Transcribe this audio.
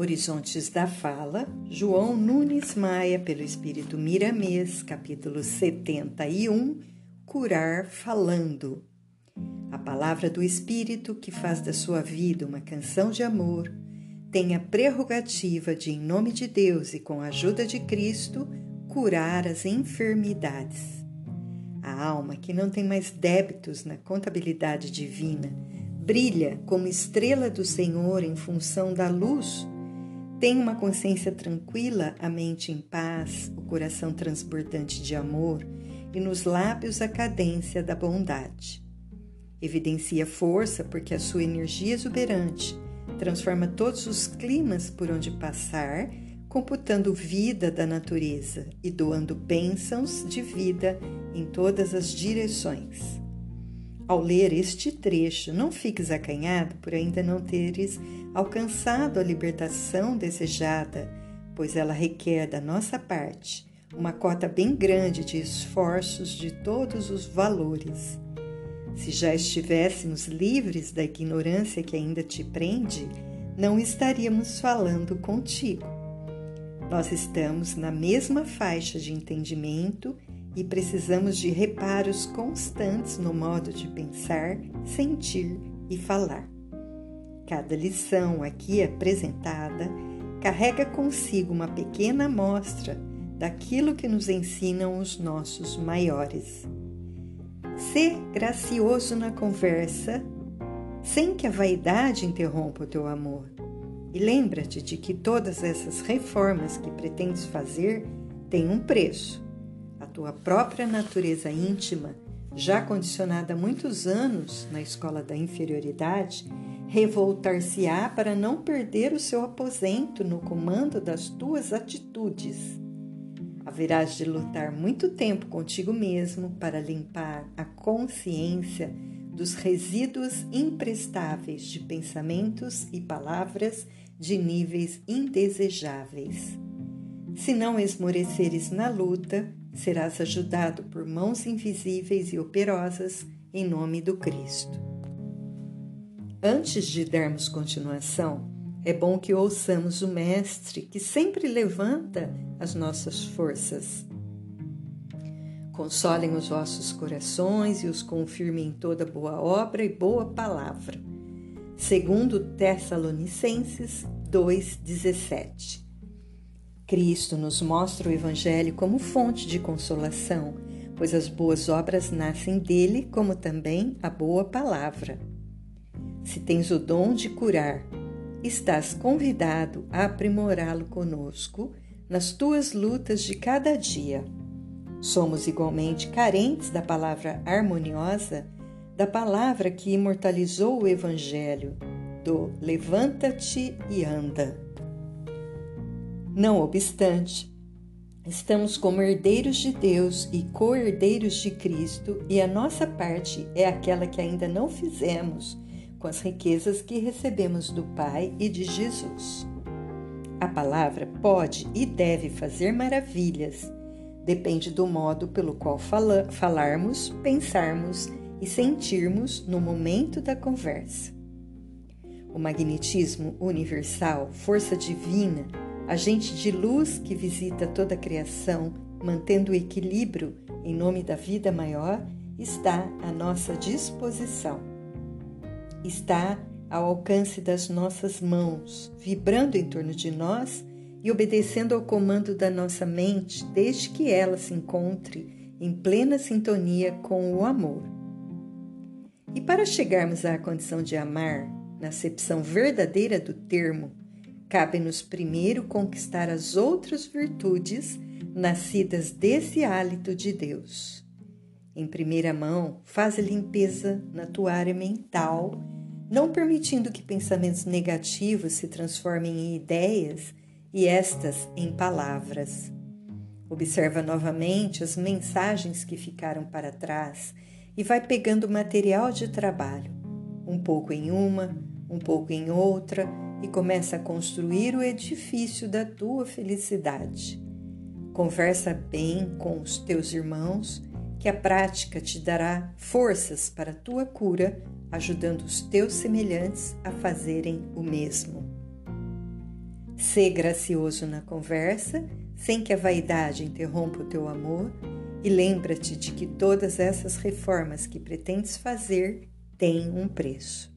Horizontes da Fala, João Nunes Maia, pelo Espírito Miramês, capítulo 71, Curar Falando. A palavra do Espírito, que faz da sua vida uma canção de amor, tem a prerrogativa de, em nome de Deus e com a ajuda de Cristo, curar as enfermidades. A alma que não tem mais débitos na contabilidade divina brilha como estrela do Senhor em função da luz tem uma consciência tranquila, a mente em paz, o coração transbordante de amor e nos lábios a cadência da bondade. Evidencia força porque a sua energia exuberante transforma todos os climas por onde passar, computando vida da natureza e doando bênçãos de vida em todas as direções. Ao ler este trecho, não fiques acanhado por ainda não teres alcançado a libertação desejada, pois ela requer da nossa parte uma cota bem grande de esforços de todos os valores. Se já estivéssemos livres da ignorância que ainda te prende, não estaríamos falando contigo. Nós estamos na mesma faixa de entendimento e precisamos de reparos constantes no modo de pensar, sentir e falar. Cada lição aqui apresentada carrega consigo uma pequena amostra daquilo que nos ensinam os nossos maiores. Sê gracioso na conversa, sem que a vaidade interrompa o teu amor. E lembra-te de que todas essas reformas que pretendes fazer têm um preço tua própria natureza íntima, já condicionada há muitos anos na escola da inferioridade, revoltar-se-á para não perder o seu aposento no comando das tuas atitudes. Haverás de lutar muito tempo contigo mesmo para limpar a consciência dos resíduos imprestáveis de pensamentos e palavras de níveis indesejáveis. Se não esmoreceres na luta, serás ajudado por mãos invisíveis e operosas em nome do Cristo. Antes de darmos continuação, é bom que ouçamos o Mestre que sempre levanta as nossas forças. Consolem os vossos corações e os confirmem em toda boa obra e boa palavra. Segundo Tessalonicenses 2:17. Cristo nos mostra o Evangelho como fonte de consolação, pois as boas obras nascem dele, como também a boa palavra. Se tens o dom de curar, estás convidado a aprimorá-lo conosco nas tuas lutas de cada dia. Somos igualmente carentes da palavra harmoniosa, da palavra que imortalizou o Evangelho, do levanta-te e anda. Não obstante, estamos como herdeiros de Deus e co-herdeiros de Cristo, e a nossa parte é aquela que ainda não fizemos com as riquezas que recebemos do Pai e de Jesus. A palavra pode e deve fazer maravilhas, depende do modo pelo qual fala, falarmos, pensarmos e sentirmos no momento da conversa. O magnetismo universal, força divina, agente de luz que visita toda a criação, mantendo o equilíbrio em nome da vida maior, está à nossa disposição. Está ao alcance das nossas mãos, vibrando em torno de nós e obedecendo ao comando da nossa mente, desde que ela se encontre em plena sintonia com o amor. E para chegarmos à condição de amar, na acepção verdadeira do termo, Cabe-nos primeiro conquistar as outras virtudes nascidas desse hálito de Deus. Em primeira mão, faz a limpeza na tua área mental, não permitindo que pensamentos negativos se transformem em ideias e estas em palavras. Observa novamente as mensagens que ficaram para trás e vai pegando material de trabalho, um pouco em uma, um pouco em outra e começa a construir o edifício da tua felicidade. Conversa bem com os teus irmãos, que a prática te dará forças para a tua cura, ajudando os teus semelhantes a fazerem o mesmo. Sê gracioso na conversa, sem que a vaidade interrompa o teu amor, e lembra-te de que todas essas reformas que pretendes fazer têm um preço.